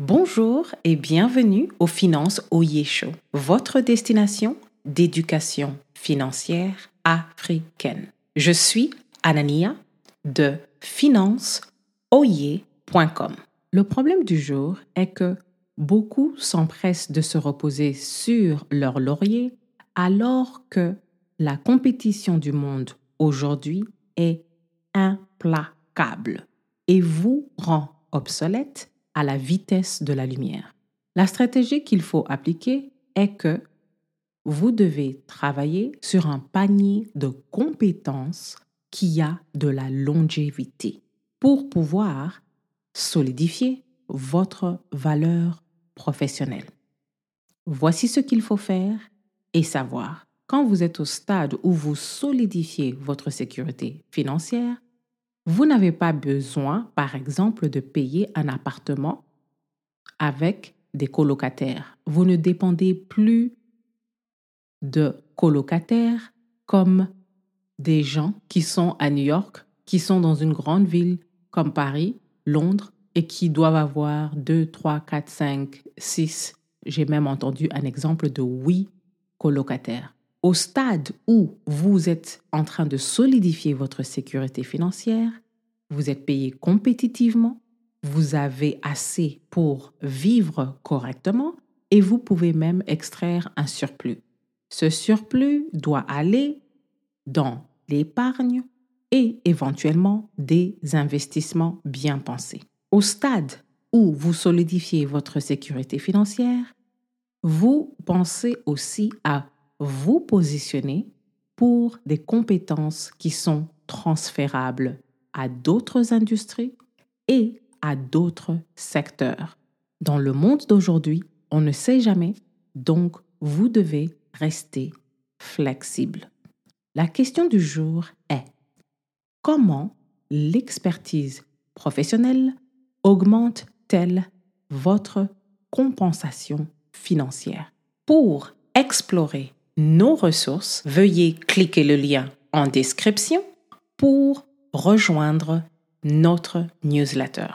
Bonjour et bienvenue au Finance Oye Show, votre destination d'éducation financière africaine. Je suis Anania de financeoye.com. Le problème du jour est que beaucoup s'empressent de se reposer sur leur laurier alors que la compétition du monde aujourd'hui est implacable et vous rend obsolète à la vitesse de la lumière. La stratégie qu'il faut appliquer est que vous devez travailler sur un panier de compétences qui a de la longévité pour pouvoir solidifier votre valeur professionnelle. Voici ce qu'il faut faire et savoir. Quand vous êtes au stade où vous solidifiez votre sécurité financière, vous n'avez pas besoin, par exemple, de payer un appartement avec des colocataires. Vous ne dépendez plus de colocataires comme des gens qui sont à New York, qui sont dans une grande ville comme Paris, Londres, et qui doivent avoir 2, 3, 4, 5, 6, j'ai même entendu un exemple de 8 colocataires au stade où vous êtes en train de solidifier votre sécurité financière, vous êtes payé compétitivement, vous avez assez pour vivre correctement et vous pouvez même extraire un surplus. Ce surplus doit aller dans l'épargne et éventuellement des investissements bien pensés. Au stade où vous solidifiez votre sécurité financière, vous pensez aussi à vous positionner pour des compétences qui sont transférables à d'autres industries et à d'autres secteurs. Dans le monde d'aujourd'hui, on ne sait jamais, donc vous devez rester flexible. La question du jour est comment l'expertise professionnelle augmente-t-elle votre compensation financière Pour explorer nos ressources, veuillez cliquer le lien en description pour rejoindre notre newsletter.